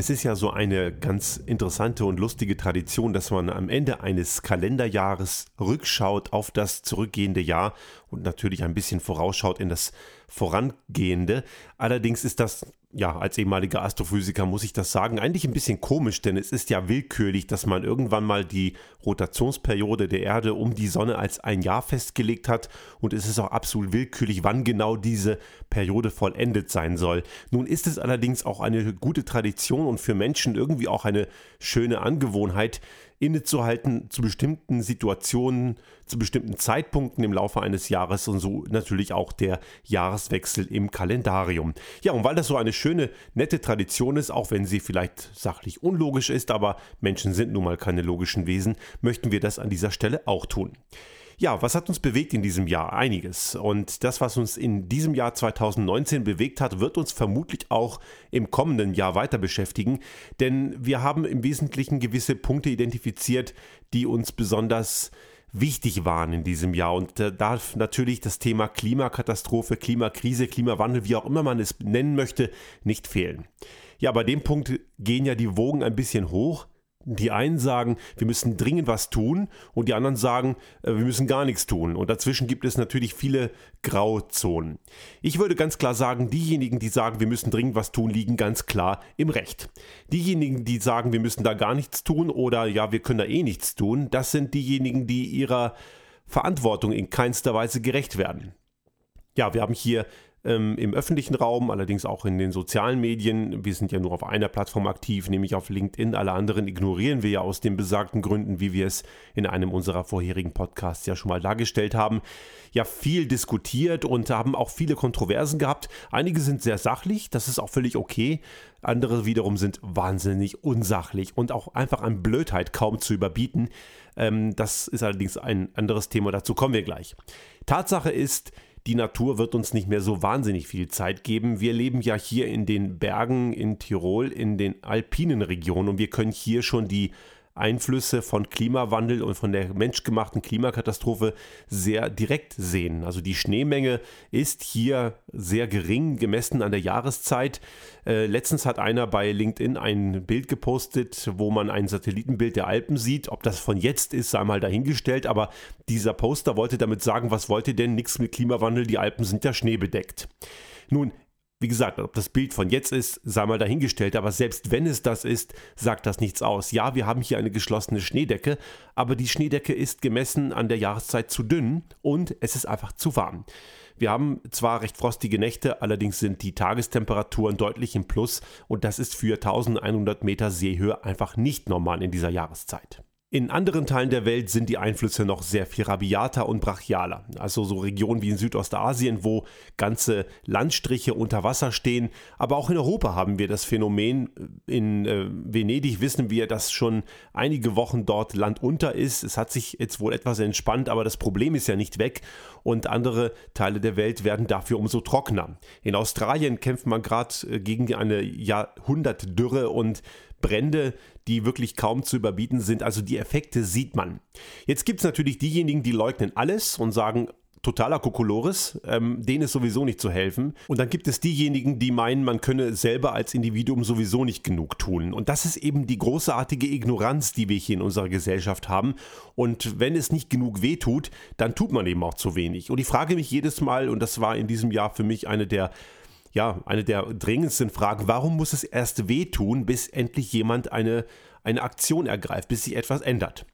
Das ist ja so eine ganz interessante und lustige Tradition, dass man am Ende eines Kalenderjahres rückschaut auf das zurückgehende Jahr und natürlich ein bisschen vorausschaut in das vorangehende. Allerdings ist das ja, als ehemaliger Astrophysiker muss ich das sagen, eigentlich ein bisschen komisch, denn es ist ja willkürlich, dass man irgendwann mal die Rotationsperiode der Erde um die Sonne als ein Jahr festgelegt hat und es ist auch absolut willkürlich, wann genau diese Periode vollendet sein soll. Nun ist es allerdings auch eine gute Tradition und für Menschen irgendwie auch eine schöne Angewohnheit, innezuhalten zu bestimmten Situationen, zu bestimmten Zeitpunkten im Laufe eines Jahres und so natürlich auch der Jahreswechsel im Kalendarium. Ja, und weil das so eine schöne, nette Tradition ist, auch wenn sie vielleicht sachlich unlogisch ist, aber Menschen sind nun mal keine logischen Wesen, möchten wir das an dieser Stelle auch tun. Ja, was hat uns bewegt in diesem Jahr? Einiges. Und das, was uns in diesem Jahr 2019 bewegt hat, wird uns vermutlich auch im kommenden Jahr weiter beschäftigen. Denn wir haben im Wesentlichen gewisse Punkte identifiziert, die uns besonders wichtig waren in diesem Jahr. Und da darf natürlich das Thema Klimakatastrophe, Klimakrise, Klimawandel, wie auch immer man es nennen möchte, nicht fehlen. Ja, bei dem Punkt gehen ja die Wogen ein bisschen hoch. Die einen sagen, wir müssen dringend was tun und die anderen sagen, äh, wir müssen gar nichts tun. Und dazwischen gibt es natürlich viele Grauzonen. Ich würde ganz klar sagen, diejenigen, die sagen, wir müssen dringend was tun, liegen ganz klar im Recht. Diejenigen, die sagen, wir müssen da gar nichts tun oder ja, wir können da eh nichts tun, das sind diejenigen, die ihrer Verantwortung in keinster Weise gerecht werden. Ja, wir haben hier ähm, im öffentlichen Raum, allerdings auch in den sozialen Medien. Wir sind ja nur auf einer Plattform aktiv, nämlich auf LinkedIn. Alle anderen ignorieren wir ja aus den besagten Gründen, wie wir es in einem unserer vorherigen Podcasts ja schon mal dargestellt haben. Ja, viel diskutiert und haben auch viele Kontroversen gehabt. Einige sind sehr sachlich, das ist auch völlig okay. Andere wiederum sind wahnsinnig unsachlich und auch einfach an Blödheit kaum zu überbieten. Ähm, das ist allerdings ein anderes Thema, dazu kommen wir gleich. Tatsache ist, die Natur wird uns nicht mehr so wahnsinnig viel Zeit geben. Wir leben ja hier in den Bergen in Tirol, in den alpinen Regionen und wir können hier schon die Einflüsse von Klimawandel und von der menschgemachten Klimakatastrophe sehr direkt sehen. Also die Schneemenge ist hier sehr gering gemessen an der Jahreszeit. Äh, letztens hat einer bei LinkedIn ein Bild gepostet, wo man ein Satellitenbild der Alpen sieht. Ob das von jetzt ist, sei mal dahingestellt. Aber dieser Poster wollte damit sagen, was wollt ihr denn? Nichts mit Klimawandel, die Alpen sind ja schneebedeckt. Nun, wie gesagt, ob das Bild von jetzt ist, sei mal dahingestellt, aber selbst wenn es das ist, sagt das nichts aus. Ja, wir haben hier eine geschlossene Schneedecke, aber die Schneedecke ist gemessen an der Jahreszeit zu dünn und es ist einfach zu warm. Wir haben zwar recht frostige Nächte, allerdings sind die Tagestemperaturen deutlich im Plus und das ist für 1100 Meter Seehöhe einfach nicht normal in dieser Jahreszeit. In anderen Teilen der Welt sind die Einflüsse noch sehr viel rabiater und brachialer. Also so Regionen wie in Südostasien, wo ganze Landstriche unter Wasser stehen. Aber auch in Europa haben wir das Phänomen. In äh, Venedig wissen wir, dass schon einige Wochen dort Land unter ist. Es hat sich jetzt wohl etwas entspannt, aber das Problem ist ja nicht weg. Und andere Teile der Welt werden dafür umso trockener. In Australien kämpft man gerade äh, gegen eine Jahrhundertdürre und Brände, die wirklich kaum zu überbieten sind. Also die Effekte sieht man. Jetzt gibt es natürlich diejenigen, die leugnen alles und sagen, totaler Kokolores, ähm, denen ist sowieso nicht zu helfen. Und dann gibt es diejenigen, die meinen, man könne selber als Individuum sowieso nicht genug tun. Und das ist eben die großartige Ignoranz, die wir hier in unserer Gesellschaft haben. Und wenn es nicht genug wehtut, dann tut man eben auch zu wenig. Und ich frage mich jedes Mal, und das war in diesem Jahr für mich eine der ja, eine der dringendsten Fragen, warum muss es erst wehtun, bis endlich jemand eine, eine Aktion ergreift, bis sich etwas ändert?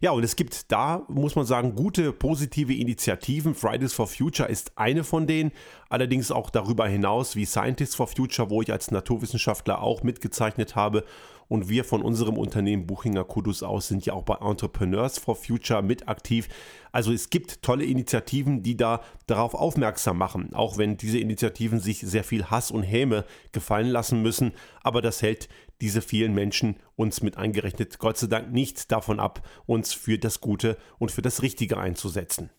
Ja, und es gibt da, muss man sagen, gute positive Initiativen. Fridays for Future ist eine von denen, allerdings auch darüber hinaus wie Scientists for Future, wo ich als Naturwissenschaftler auch mitgezeichnet habe und wir von unserem Unternehmen Buchinger Kudus aus sind ja auch bei Entrepreneurs for Future mit aktiv. Also es gibt tolle Initiativen, die da darauf aufmerksam machen, auch wenn diese Initiativen sich sehr viel Hass und Häme gefallen lassen müssen. Aber das hält diese vielen Menschen uns mit eingerechnet Gott sei Dank nicht davon ab, uns für das Gute und für das Richtige einzusetzen.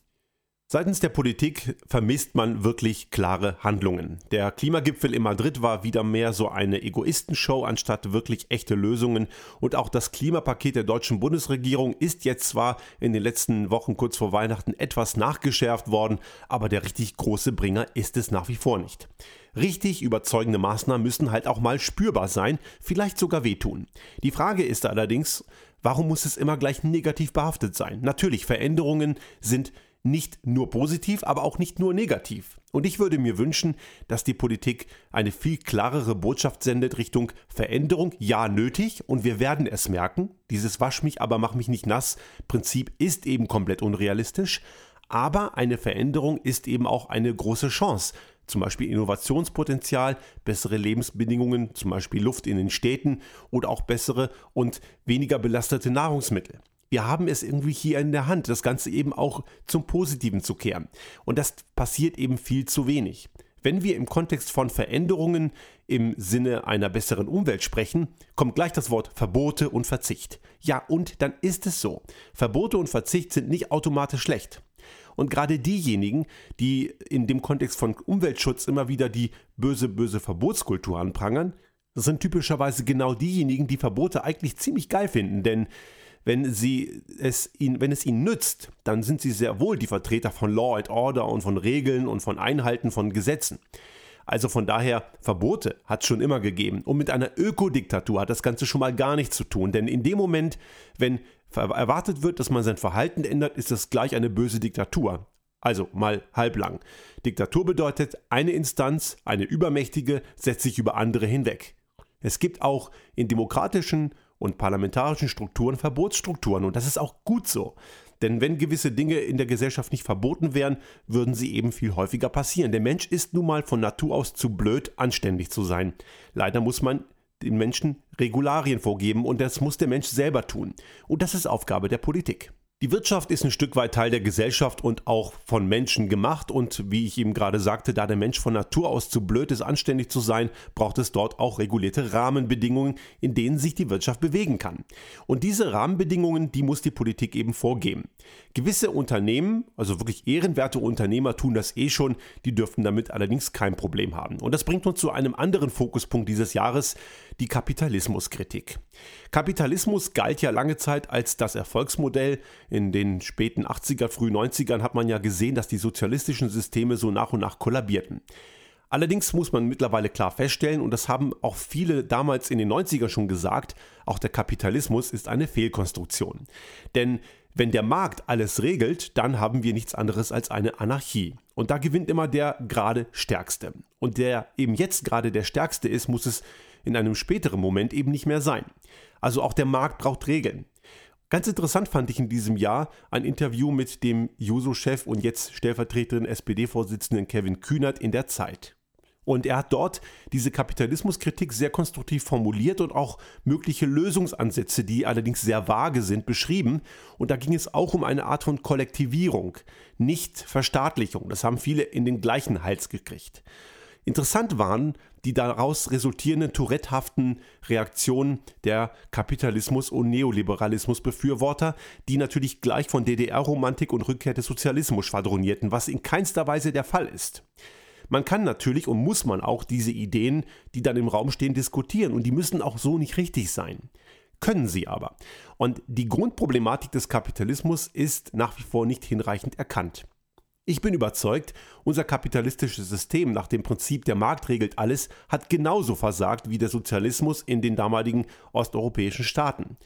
Seitens der Politik vermisst man wirklich klare Handlungen. Der Klimagipfel in Madrid war wieder mehr so eine Egoistenshow anstatt wirklich echte Lösungen. Und auch das Klimapaket der deutschen Bundesregierung ist jetzt zwar in den letzten Wochen kurz vor Weihnachten etwas nachgeschärft worden, aber der richtig große Bringer ist es nach wie vor nicht. Richtig überzeugende Maßnahmen müssen halt auch mal spürbar sein, vielleicht sogar wehtun. Die Frage ist allerdings, warum muss es immer gleich negativ behaftet sein? Natürlich, Veränderungen sind nicht nur positiv, aber auch nicht nur negativ. Und ich würde mir wünschen, dass die Politik eine viel klarere Botschaft sendet Richtung Veränderung, ja nötig und wir werden es merken. Dieses Wasch mich, aber mach mich nicht nass Prinzip ist eben komplett unrealistisch. Aber eine Veränderung ist eben auch eine große Chance. Zum Beispiel Innovationspotenzial, bessere Lebensbedingungen, zum Beispiel Luft in den Städten oder auch bessere und weniger belastete Nahrungsmittel wir haben es irgendwie hier in der Hand, das Ganze eben auch zum Positiven zu kehren. Und das passiert eben viel zu wenig. Wenn wir im Kontext von Veränderungen im Sinne einer besseren Umwelt sprechen, kommt gleich das Wort Verbote und Verzicht. Ja, und dann ist es so. Verbote und Verzicht sind nicht automatisch schlecht. Und gerade diejenigen, die in dem Kontext von Umweltschutz immer wieder die böse, böse Verbotskultur anprangern, sind typischerweise genau diejenigen, die Verbote eigentlich ziemlich geil finden, denn wenn, sie es ihnen, wenn es ihnen nützt, dann sind sie sehr wohl die Vertreter von Law and Order und von Regeln und von Einhalten von Gesetzen. Also von daher, Verbote hat es schon immer gegeben. Und mit einer Ökodiktatur hat das Ganze schon mal gar nichts zu tun. Denn in dem Moment, wenn erwartet wird, dass man sein Verhalten ändert, ist das gleich eine böse Diktatur. Also mal halblang. Diktatur bedeutet, eine Instanz, eine übermächtige, setzt sich über andere hinweg. Es gibt auch in demokratischen und parlamentarischen Strukturen Verbotsstrukturen und das ist auch gut so. Denn wenn gewisse Dinge in der Gesellschaft nicht verboten wären, würden sie eben viel häufiger passieren. Der Mensch ist nun mal von Natur aus zu blöd, anständig zu sein. Leider muss man den Menschen Regularien vorgeben und das muss der Mensch selber tun. Und das ist Aufgabe der Politik. Die Wirtschaft ist ein Stück weit Teil der Gesellschaft und auch von Menschen gemacht und wie ich eben gerade sagte, da der Mensch von Natur aus zu blöd ist, anständig zu sein, braucht es dort auch regulierte Rahmenbedingungen, in denen sich die Wirtschaft bewegen kann. Und diese Rahmenbedingungen, die muss die Politik eben vorgeben. Gewisse Unternehmen, also wirklich ehrenwerte Unternehmer tun das eh schon, die dürften damit allerdings kein Problem haben. Und das bringt uns zu einem anderen Fokuspunkt dieses Jahres, die Kapitalismuskritik. Kapitalismus galt ja lange Zeit als das Erfolgsmodell. In den späten 80er, frühen 90ern hat man ja gesehen, dass die sozialistischen Systeme so nach und nach kollabierten. Allerdings muss man mittlerweile klar feststellen, und das haben auch viele damals in den 90ern schon gesagt, auch der Kapitalismus ist eine Fehlkonstruktion. Denn wenn der Markt alles regelt, dann haben wir nichts anderes als eine Anarchie. Und da gewinnt immer der gerade Stärkste. Und der eben jetzt gerade der Stärkste ist, muss es in einem späteren Moment eben nicht mehr sein. Also auch der Markt braucht Regeln. Ganz interessant fand ich in diesem Jahr ein Interview mit dem Juso-Chef und jetzt stellvertretenden SPD-Vorsitzenden Kevin Kühnert in der Zeit. Und er hat dort diese Kapitalismuskritik sehr konstruktiv formuliert und auch mögliche Lösungsansätze, die allerdings sehr vage sind, beschrieben. Und da ging es auch um eine Art von Kollektivierung, nicht Verstaatlichung. Das haben viele in den gleichen Hals gekriegt. Interessant waren die daraus resultierenden Tourette-haften Reaktionen der Kapitalismus- und Neoliberalismus-Befürworter, die natürlich gleich von DDR-Romantik und Rückkehr des Sozialismus schwadronierten, was in keinster Weise der Fall ist. Man kann natürlich und muss man auch diese Ideen, die dann im Raum stehen, diskutieren und die müssen auch so nicht richtig sein. Können sie aber. Und die Grundproblematik des Kapitalismus ist nach wie vor nicht hinreichend erkannt. Ich bin überzeugt, unser kapitalistisches System nach dem Prinzip der Markt regelt alles hat genauso versagt wie der Sozialismus in den damaligen osteuropäischen Staaten.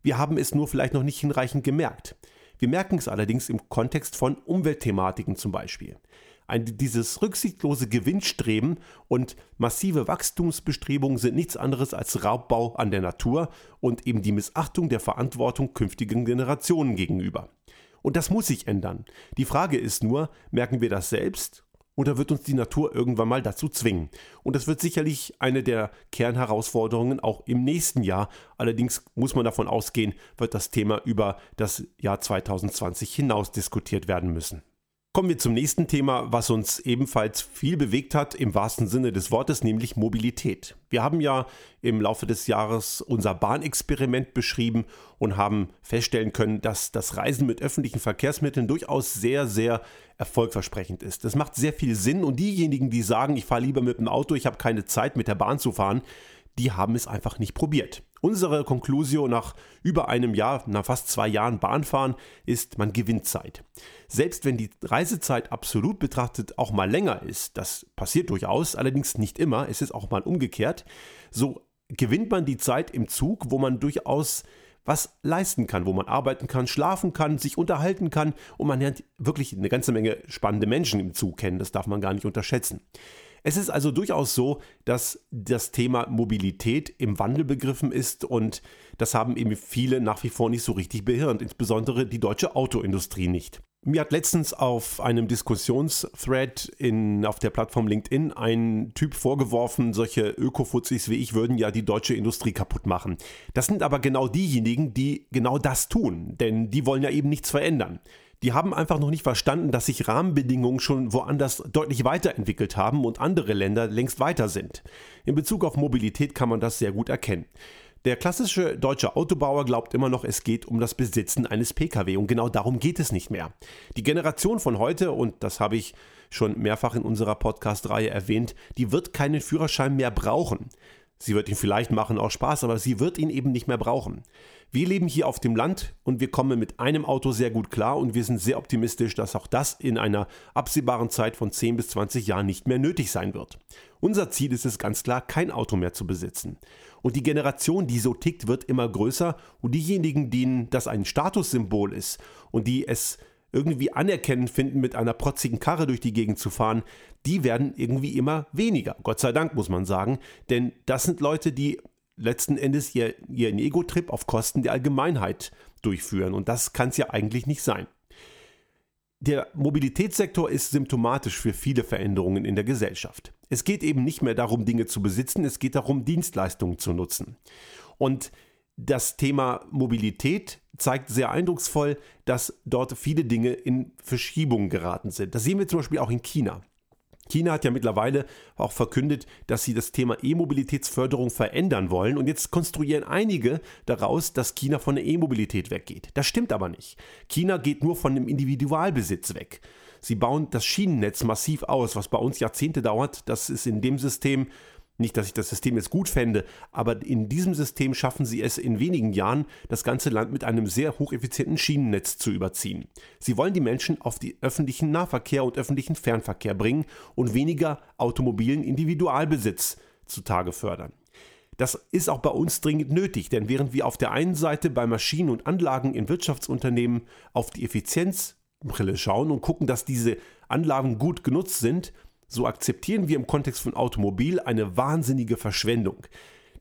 Wir haben es nur vielleicht noch nicht hinreichend gemerkt. Wir merken es allerdings im Kontext von Umweltthematiken zum Beispiel. Ein, dieses rücksichtslose Gewinnstreben und massive Wachstumsbestrebungen sind nichts anderes als Raubbau an der Natur und eben die Missachtung der Verantwortung künftigen Generationen gegenüber. Und das muss sich ändern. Die Frage ist nur, merken wir das selbst oder wird uns die Natur irgendwann mal dazu zwingen? Und das wird sicherlich eine der Kernherausforderungen auch im nächsten Jahr. Allerdings muss man davon ausgehen, wird das Thema über das Jahr 2020 hinaus diskutiert werden müssen. Kommen wir zum nächsten Thema, was uns ebenfalls viel bewegt hat, im wahrsten Sinne des Wortes, nämlich Mobilität. Wir haben ja im Laufe des Jahres unser Bahnexperiment beschrieben und haben feststellen können, dass das Reisen mit öffentlichen Verkehrsmitteln durchaus sehr, sehr erfolgversprechend ist. Das macht sehr viel Sinn und diejenigen, die sagen, ich fahre lieber mit dem Auto, ich habe keine Zeit mit der Bahn zu fahren, die haben es einfach nicht probiert. Unsere Konklusion nach über einem Jahr, nach fast zwei Jahren Bahnfahren, ist, man gewinnt Zeit. Selbst wenn die Reisezeit absolut betrachtet auch mal länger ist, das passiert durchaus, allerdings nicht immer, es ist auch mal umgekehrt, so gewinnt man die Zeit im Zug, wo man durchaus was leisten kann, wo man arbeiten kann, schlafen kann, sich unterhalten kann und man lernt wirklich eine ganze Menge spannende Menschen im Zug kennen, das darf man gar nicht unterschätzen. Es ist also durchaus so, dass das Thema Mobilität im Wandel begriffen ist und das haben eben viele nach wie vor nicht so richtig behirnt, insbesondere die deutsche Autoindustrie nicht. Mir hat letztens auf einem Diskussionsthread in, auf der Plattform LinkedIn ein Typ vorgeworfen, solche Ökofuzis wie ich würden ja die deutsche Industrie kaputt machen. Das sind aber genau diejenigen, die genau das tun, denn die wollen ja eben nichts verändern die haben einfach noch nicht verstanden, dass sich Rahmenbedingungen schon woanders deutlich weiterentwickelt haben und andere Länder längst weiter sind. In Bezug auf Mobilität kann man das sehr gut erkennen. Der klassische deutsche Autobauer glaubt immer noch, es geht um das Besitzen eines Pkw und genau darum geht es nicht mehr. Die Generation von heute, und das habe ich schon mehrfach in unserer Podcast-Reihe erwähnt, die wird keinen Führerschein mehr brauchen. Sie wird ihn vielleicht machen aus Spaß, aber sie wird ihn eben nicht mehr brauchen. Wir leben hier auf dem Land und wir kommen mit einem Auto sehr gut klar und wir sind sehr optimistisch, dass auch das in einer absehbaren Zeit von 10 bis 20 Jahren nicht mehr nötig sein wird. Unser Ziel ist es ganz klar, kein Auto mehr zu besitzen. Und die Generation, die so tickt, wird immer größer und diejenigen, denen das ein Statussymbol ist und die es irgendwie anerkennend finden, mit einer protzigen Karre durch die Gegend zu fahren, die werden irgendwie immer weniger. Gott sei Dank muss man sagen, denn das sind Leute, die letzten Endes ihr, ihren Ego-Trip auf Kosten der Allgemeinheit durchführen. Und das kann es ja eigentlich nicht sein. Der Mobilitätssektor ist symptomatisch für viele Veränderungen in der Gesellschaft. Es geht eben nicht mehr darum, Dinge zu besitzen, es geht darum, Dienstleistungen zu nutzen. Und das Thema Mobilität zeigt sehr eindrucksvoll, dass dort viele Dinge in Verschiebungen geraten sind. Das sehen wir zum Beispiel auch in China. China hat ja mittlerweile auch verkündet, dass sie das Thema E-Mobilitätsförderung verändern wollen und jetzt konstruieren einige daraus, dass China von der E-Mobilität weggeht. Das stimmt aber nicht. China geht nur von dem Individualbesitz weg. Sie bauen das Schienennetz massiv aus, was bei uns Jahrzehnte dauert. Das ist in dem System nicht, dass ich das System jetzt gut fände, aber in diesem System schaffen sie es in wenigen Jahren, das ganze Land mit einem sehr hocheffizienten Schienennetz zu überziehen. Sie wollen die Menschen auf die öffentlichen Nahverkehr und öffentlichen Fernverkehr bringen und weniger automobilen Individualbesitz zutage fördern. Das ist auch bei uns dringend nötig, denn während wir auf der einen Seite bei Maschinen und Anlagen in Wirtschaftsunternehmen auf die Effizienzbrille schauen und gucken, dass diese Anlagen gut genutzt sind, so akzeptieren wir im Kontext von Automobil eine wahnsinnige Verschwendung.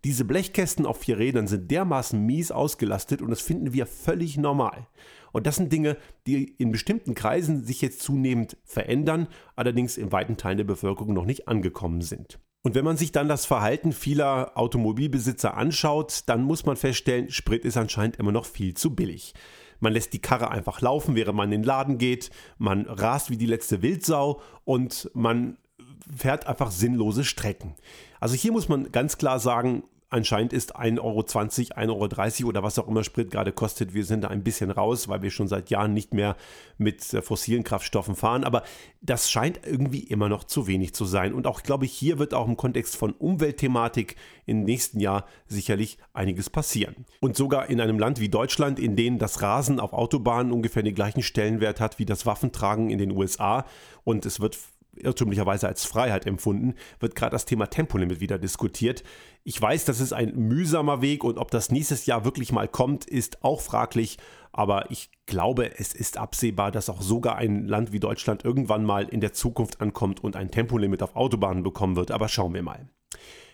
Diese Blechkästen auf vier Rädern sind dermaßen mies ausgelastet und das finden wir völlig normal. Und das sind Dinge, die in bestimmten Kreisen sich jetzt zunehmend verändern, allerdings in weiten Teilen der Bevölkerung noch nicht angekommen sind. Und wenn man sich dann das Verhalten vieler Automobilbesitzer anschaut, dann muss man feststellen, Sprit ist anscheinend immer noch viel zu billig. Man lässt die Karre einfach laufen, während man in den Laden geht. Man rast wie die letzte Wildsau und man fährt einfach sinnlose Strecken. Also hier muss man ganz klar sagen, Anscheinend ist 1,20 Euro, 1,30 Euro oder was auch immer Sprit gerade kostet. Wir sind da ein bisschen raus, weil wir schon seit Jahren nicht mehr mit äh, fossilen Kraftstoffen fahren. Aber das scheint irgendwie immer noch zu wenig zu sein. Und auch, glaube ich, hier wird auch im Kontext von Umweltthematik im nächsten Jahr sicherlich einiges passieren. Und sogar in einem Land wie Deutschland, in dem das Rasen auf Autobahnen ungefähr den gleichen Stellenwert hat wie das Waffentragen in den USA und es wird irrtümlicherweise als Freiheit empfunden, wird gerade das Thema Tempolimit wieder diskutiert. Ich weiß, das ist ein mühsamer Weg und ob das nächstes Jahr wirklich mal kommt, ist auch fraglich. Aber ich glaube, es ist absehbar, dass auch sogar ein Land wie Deutschland irgendwann mal in der Zukunft ankommt und ein Tempolimit auf Autobahnen bekommen wird. Aber schauen wir mal.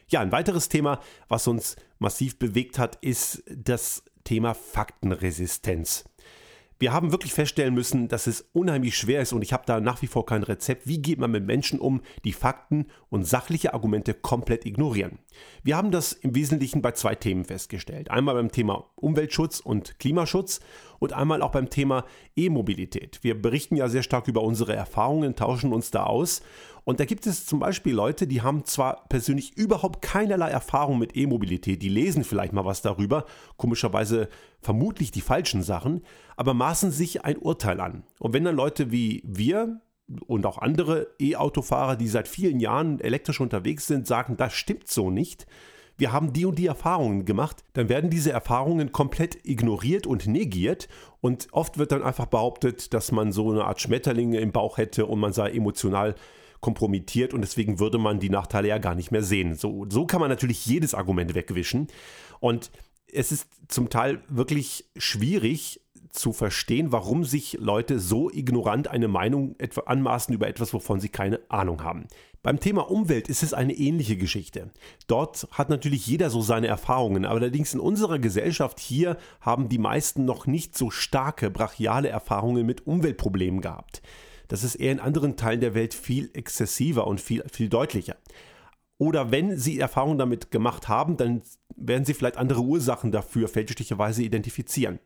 Ja, ein weiteres Thema, was uns massiv bewegt hat, ist das Thema Faktenresistenz wir haben wirklich feststellen müssen, dass es unheimlich schwer ist und ich habe da nach wie vor kein Rezept. Wie geht man mit Menschen um, die Fakten und sachliche Argumente komplett ignorieren? Wir haben das im Wesentlichen bei zwei Themen festgestellt. Einmal beim Thema Umweltschutz und Klimaschutz und einmal auch beim Thema E-Mobilität. Wir berichten ja sehr stark über unsere Erfahrungen, tauschen uns da aus. Und da gibt es zum Beispiel Leute, die haben zwar persönlich überhaupt keinerlei Erfahrung mit E-Mobilität, die lesen vielleicht mal was darüber, komischerweise vermutlich die falschen Sachen, aber maßen sich ein Urteil an. Und wenn dann Leute wie wir, und auch andere E-Autofahrer, die seit vielen Jahren elektrisch unterwegs sind, sagen, das stimmt so nicht. Wir haben die und die Erfahrungen gemacht, dann werden diese Erfahrungen komplett ignoriert und negiert und oft wird dann einfach behauptet, dass man so eine Art Schmetterlinge im Bauch hätte und man sei emotional kompromittiert und deswegen würde man die Nachteile ja gar nicht mehr sehen. So, so kann man natürlich jedes Argument wegwischen und es ist zum Teil wirklich schwierig, zu verstehen, warum sich Leute so ignorant eine Meinung anmaßen über etwas, wovon sie keine Ahnung haben. Beim Thema Umwelt ist es eine ähnliche Geschichte. Dort hat natürlich jeder so seine Erfahrungen, aber allerdings in unserer Gesellschaft hier haben die meisten noch nicht so starke, brachiale Erfahrungen mit Umweltproblemen gehabt. Das ist eher in anderen Teilen der Welt viel exzessiver und viel, viel deutlicher. Oder wenn sie Erfahrungen damit gemacht haben, dann werden sie vielleicht andere Ursachen dafür fälschlicherweise identifizieren.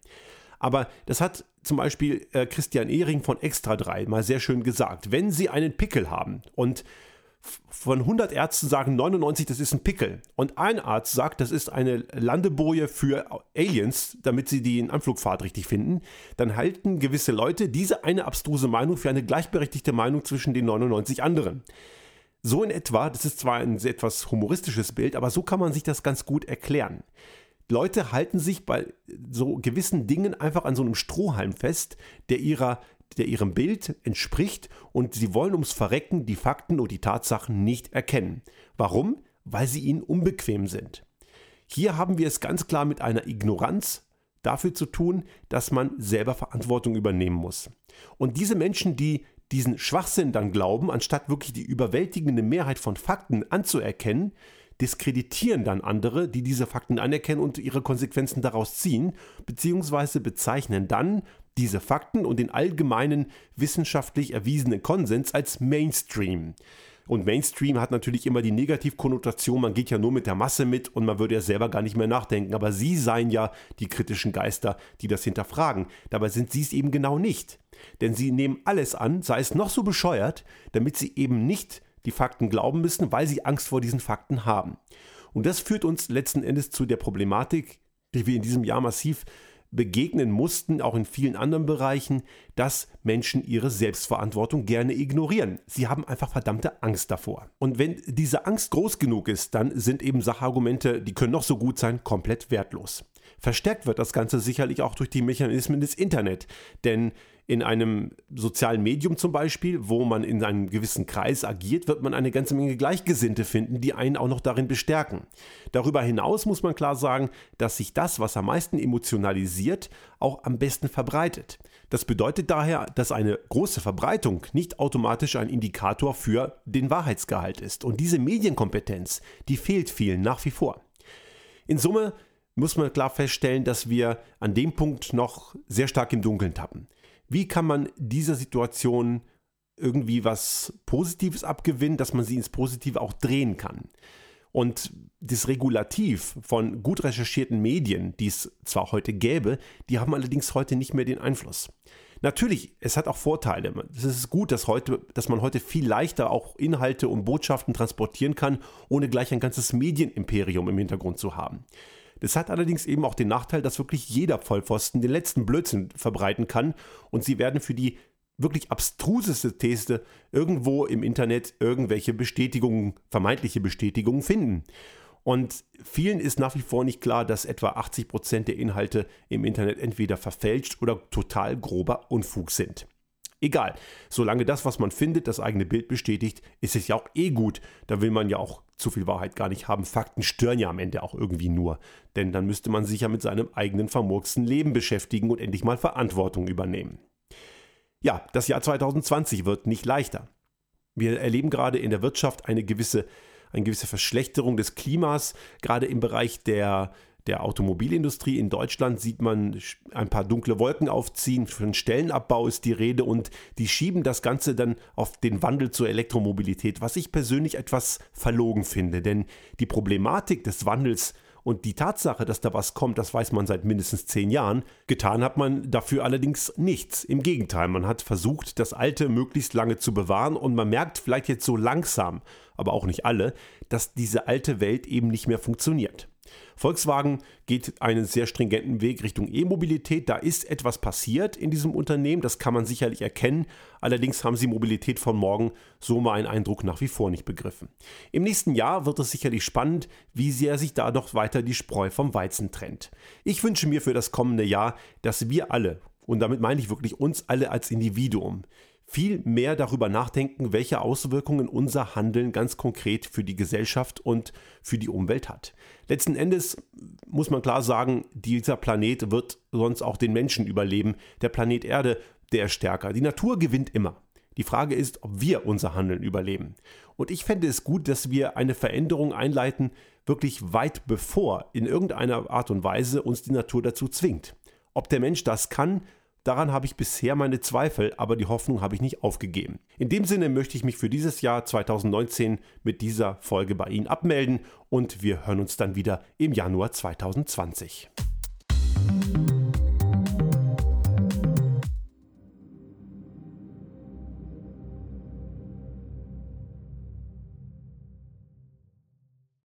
Aber das hat zum Beispiel äh, Christian Ehring von Extra 3 mal sehr schön gesagt. Wenn Sie einen Pickel haben und von 100 Ärzten sagen 99, das ist ein Pickel. Und ein Arzt sagt, das ist eine Landeboje für Aliens, damit sie die Anflugfahrt richtig finden. Dann halten gewisse Leute diese eine abstruse Meinung für eine gleichberechtigte Meinung zwischen den 99 anderen. So in etwa, das ist zwar ein etwas humoristisches Bild, aber so kann man sich das ganz gut erklären. Leute halten sich bei so gewissen Dingen einfach an so einem Strohhalm fest, der ihrer der ihrem Bild entspricht und sie wollen ums Verrecken die Fakten und die Tatsachen nicht erkennen. Warum? Weil sie ihnen unbequem sind. Hier haben wir es ganz klar mit einer Ignoranz dafür zu tun, dass man selber Verantwortung übernehmen muss. Und diese Menschen, die diesen Schwachsinn dann glauben, anstatt wirklich die überwältigende Mehrheit von Fakten anzuerkennen, diskreditieren dann andere, die diese Fakten anerkennen und ihre Konsequenzen daraus ziehen, beziehungsweise bezeichnen dann diese Fakten und den allgemeinen wissenschaftlich erwiesenen Konsens als Mainstream. Und Mainstream hat natürlich immer die Negativkonnotation, man geht ja nur mit der Masse mit und man würde ja selber gar nicht mehr nachdenken. Aber sie seien ja die kritischen Geister, die das hinterfragen. Dabei sind sie es eben genau nicht. Denn sie nehmen alles an, sei es noch so bescheuert, damit sie eben nicht die Fakten glauben müssen, weil sie Angst vor diesen Fakten haben. Und das führt uns letzten Endes zu der Problematik, die wir in diesem Jahr massiv begegnen mussten, auch in vielen anderen Bereichen, dass Menschen ihre Selbstverantwortung gerne ignorieren. Sie haben einfach verdammte Angst davor. Und wenn diese Angst groß genug ist, dann sind eben Sachargumente, die können noch so gut sein, komplett wertlos. Verstärkt wird das Ganze sicherlich auch durch die Mechanismen des Internet, denn in einem sozialen Medium zum Beispiel, wo man in einem gewissen Kreis agiert, wird man eine ganze Menge Gleichgesinnte finden, die einen auch noch darin bestärken. Darüber hinaus muss man klar sagen, dass sich das, was am meisten emotionalisiert, auch am besten verbreitet. Das bedeutet daher, dass eine große Verbreitung nicht automatisch ein Indikator für den Wahrheitsgehalt ist. Und diese Medienkompetenz, die fehlt vielen nach wie vor. In Summe muss man klar feststellen, dass wir an dem Punkt noch sehr stark im Dunkeln tappen. Wie kann man dieser Situation irgendwie was Positives abgewinnen, dass man sie ins Positive auch drehen kann? Und das Regulativ von gut recherchierten Medien, die es zwar heute gäbe, die haben allerdings heute nicht mehr den Einfluss. Natürlich, es hat auch Vorteile. Es ist gut, dass, heute, dass man heute viel leichter auch Inhalte und Botschaften transportieren kann, ohne gleich ein ganzes Medienimperium im Hintergrund zu haben. Das hat allerdings eben auch den Nachteil, dass wirklich jeder Vollpfosten den letzten Blödsinn verbreiten kann und sie werden für die wirklich abstruseste These irgendwo im Internet irgendwelche Bestätigungen, vermeintliche Bestätigungen finden. Und vielen ist nach wie vor nicht klar, dass etwa 80 Prozent der Inhalte im Internet entweder verfälscht oder total grober Unfug sind. Egal, solange das, was man findet, das eigene Bild bestätigt, ist es ja auch eh gut. Da will man ja auch zu viel Wahrheit gar nicht haben. Fakten stören ja am Ende auch irgendwie nur. Denn dann müsste man sich ja mit seinem eigenen vermurksten Leben beschäftigen und endlich mal Verantwortung übernehmen. Ja, das Jahr 2020 wird nicht leichter. Wir erleben gerade in der Wirtschaft eine gewisse, eine gewisse Verschlechterung des Klimas, gerade im Bereich der der Automobilindustrie in Deutschland sieht man ein paar dunkle Wolken aufziehen. Von Stellenabbau ist die Rede und die schieben das Ganze dann auf den Wandel zur Elektromobilität, was ich persönlich etwas verlogen finde. Denn die Problematik des Wandels Und die Tatsache, dass da was kommt, das weiß man seit mindestens zehn Jahren. Getan hat man dafür allerdings nichts. Im Gegenteil, man hat versucht, das Alte möglichst lange zu bewahren und man merkt vielleicht jetzt so langsam, aber auch nicht alle, dass diese alte Welt eben nicht mehr funktioniert. Volkswagen geht einen sehr stringenten Weg Richtung E-Mobilität. Da ist etwas passiert in diesem Unternehmen, das kann man sicherlich erkennen. Allerdings haben sie Mobilität von morgen so mal einen Eindruck nach wie vor nicht begriffen. Im nächsten Jahr wird es sicherlich spannend, wie sehr sich da noch weiter die Spreu vom Weizen trennt. Ich wünsche mir für das kommende Jahr, dass wir alle, und damit meine ich wirklich uns alle als Individuum, viel mehr darüber nachdenken, welche Auswirkungen unser Handeln ganz konkret für die Gesellschaft und für die Umwelt hat. Letzten Endes muss man klar sagen, dieser Planet wird sonst auch den Menschen überleben. Der Planet Erde, der ist stärker. Die Natur gewinnt immer. Die Frage ist, ob wir unser Handeln überleben. Und ich fände es gut, dass wir eine Veränderung einleiten, wirklich weit bevor in irgendeiner Art und Weise uns die Natur dazu zwingt. Ob der Mensch das kann, Daran habe ich bisher meine Zweifel, aber die Hoffnung habe ich nicht aufgegeben. In dem Sinne möchte ich mich für dieses Jahr 2019 mit dieser Folge bei Ihnen abmelden und wir hören uns dann wieder im Januar 2020.